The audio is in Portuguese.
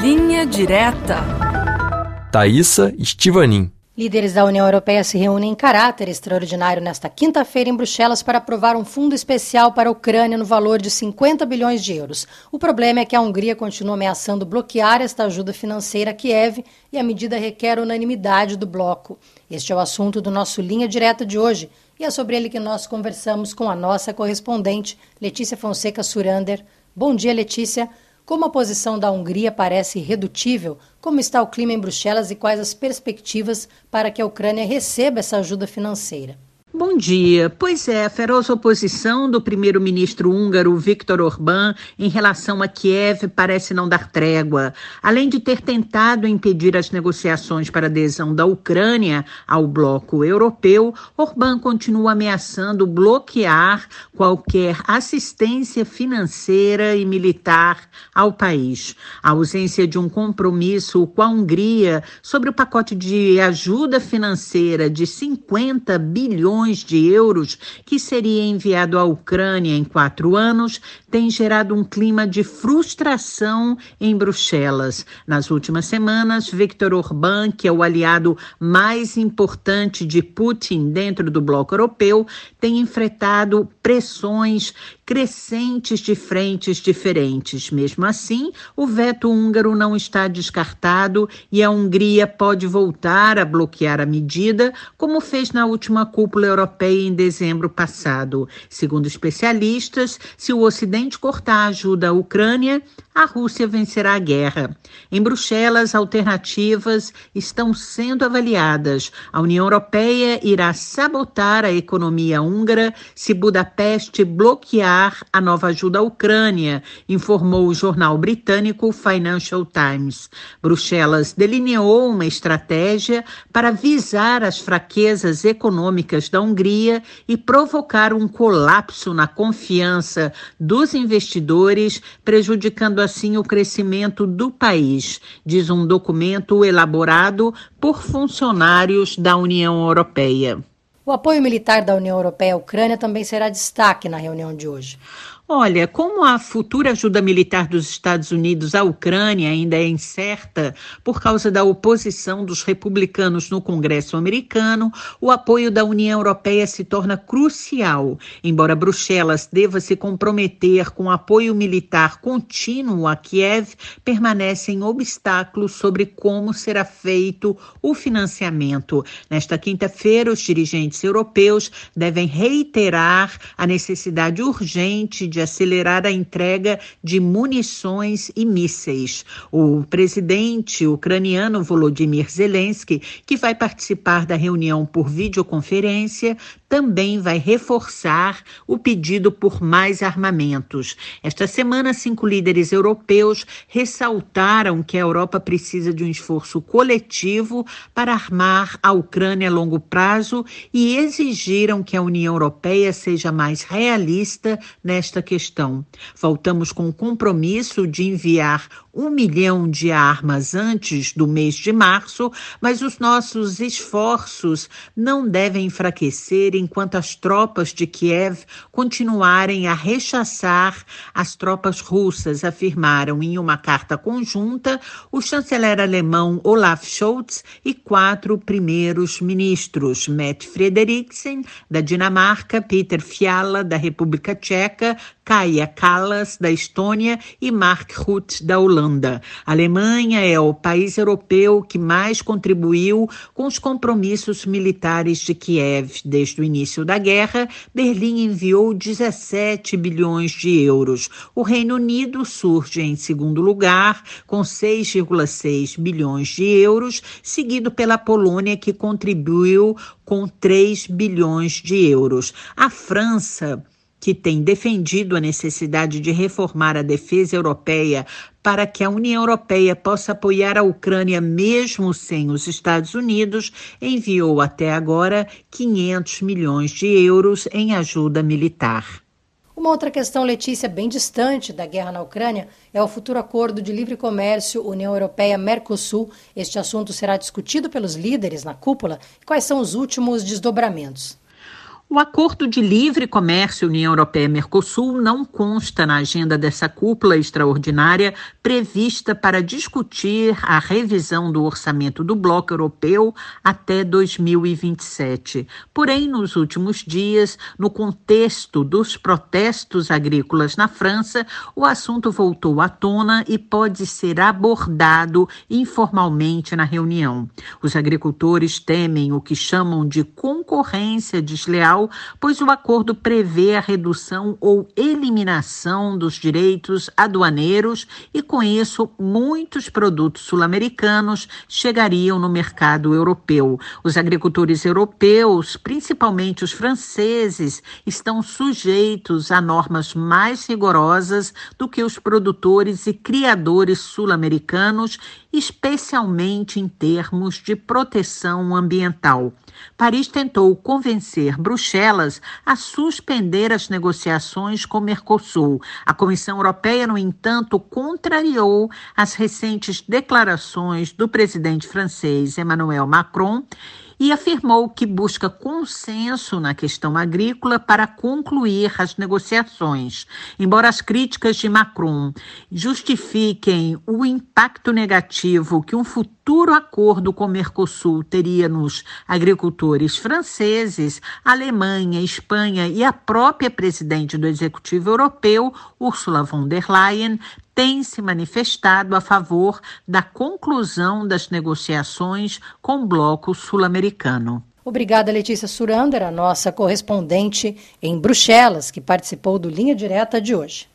Linha Direta. Thaisa Estivanin. Líderes da União Europeia se reúnem em caráter extraordinário nesta quinta-feira em Bruxelas para aprovar um fundo especial para a Ucrânia no valor de 50 bilhões de euros. O problema é que a Hungria continua ameaçando bloquear esta ajuda financeira a Kiev e a medida requer unanimidade do bloco. Este é o assunto do nosso Linha Direta de hoje e é sobre ele que nós conversamos com a nossa correspondente, Letícia Fonseca Surander. Bom dia, Letícia. Como a posição da Hungria parece irredutível, como está o clima em Bruxelas e quais as perspectivas para que a Ucrânia receba essa ajuda financeira? Bom dia. Pois é, a feroz oposição do primeiro-ministro húngaro Viktor Orbán em relação a Kiev parece não dar trégua. Além de ter tentado impedir as negociações para adesão da Ucrânia ao bloco europeu, Orbán continua ameaçando bloquear qualquer assistência financeira e militar ao país. A ausência de um compromisso com a Hungria sobre o pacote de ajuda financeira de 50 bilhões de euros que seria enviado à Ucrânia em quatro anos tem gerado um clima de frustração em Bruxelas. Nas últimas semanas, Viktor Orbán, que é o aliado mais importante de Putin dentro do bloco europeu, tem enfrentado pressões crescentes de frentes diferentes. Mesmo assim, o veto húngaro não está descartado e a Hungria pode voltar a bloquear a medida, como fez na última cúpula europeia em dezembro passado. Segundo especialistas, se o Ocidente cortar a ajuda à Ucrânia, a Rússia vencerá a guerra. Em Bruxelas, alternativas estão sendo avaliadas. A União Europeia irá sabotar a economia húngara se Budapeste bloquear a nova ajuda à Ucrânia, informou o jornal britânico Financial Times. Bruxelas delineou uma estratégia para visar as fraquezas econômicas da Hungria e provocar um colapso na confiança dos investidores, prejudicando assim o crescimento do país, diz um documento elaborado por funcionários da União Europeia. O apoio militar da União Europeia à Ucrânia também será destaque na reunião de hoje. Olha, como a futura ajuda militar dos Estados Unidos à Ucrânia ainda é incerta por causa da oposição dos republicanos no Congresso americano, o apoio da União Europeia se torna crucial. Embora Bruxelas deva se comprometer com apoio militar contínuo a Kiev, permanecem obstáculos sobre como será feito o financiamento. Nesta quinta-feira, os dirigentes europeus devem reiterar a necessidade urgente de acelerar a entrega de munições e mísseis. O presidente ucraniano Volodymyr Zelensky, que vai participar da reunião por videoconferência, também vai reforçar o pedido por mais armamentos. Esta semana, cinco líderes europeus ressaltaram que a Europa precisa de um esforço coletivo para armar a Ucrânia a longo prazo e exigiram que a União Europeia seja mais realista nesta questão. Voltamos com o compromisso de enviar um milhão de armas antes do mês de março, mas os nossos esforços não devem enfraquecer enquanto as tropas de Kiev continuarem a rechaçar as tropas russas, afirmaram em uma carta conjunta o chanceler alemão Olaf Scholz e quatro primeiros ministros, Mette Frederiksen, da Dinamarca, Peter Fiala, da República Tcheca, Kaja Kallas, da Estônia, e Mark Rutte, da Holanda. A Alemanha é o país europeu que mais contribuiu com os compromissos militares de Kiev. Desde o início da guerra, Berlim enviou 17 bilhões de euros. O Reino Unido surge em segundo lugar, com 6,6 bilhões de euros, seguido pela Polônia, que contribuiu com 3 bilhões de euros. A França que tem defendido a necessidade de reformar a defesa europeia para que a União Europeia possa apoiar a Ucrânia mesmo sem os Estados Unidos, enviou até agora 500 milhões de euros em ajuda militar. Uma outra questão, Letícia, bem distante da guerra na Ucrânia, é o futuro acordo de livre comércio União Europeia-Mercosul. Este assunto será discutido pelos líderes na cúpula. Quais são os últimos desdobramentos? O acordo de livre comércio União Europeia-Mercosul não consta na agenda dessa cúpula extraordinária prevista para discutir a revisão do orçamento do bloco europeu até 2027. Porém, nos últimos dias, no contexto dos protestos agrícolas na França, o assunto voltou à tona e pode ser abordado informalmente na reunião. Os agricultores temem o que chamam de concorrência desleal pois o acordo prevê a redução ou eliminação dos direitos aduaneiros e, com isso, muitos produtos sul-americanos chegariam no mercado europeu. Os agricultores europeus, principalmente os franceses, estão sujeitos a normas mais rigorosas do que os produtores e criadores sul-americanos, especialmente em termos de proteção ambiental. Paris tentou convencer Bruxelas a suspender as negociações com Mercosul. A Comissão Europeia, no entanto, contrariou as recentes declarações do presidente francês Emmanuel Macron e afirmou que busca consenso na questão agrícola para concluir as negociações. Embora as críticas de Macron justifiquem o impacto negativo que um futuro acordo com o Mercosul teria nos agricultores franceses, Alemanha, Espanha e a própria presidente do Executivo Europeu, Ursula von der Leyen, tem se manifestado a favor da conclusão das negociações com o bloco sul-americano. Obrigada, Letícia Surander, a nossa correspondente em Bruxelas, que participou do Linha Direta de hoje.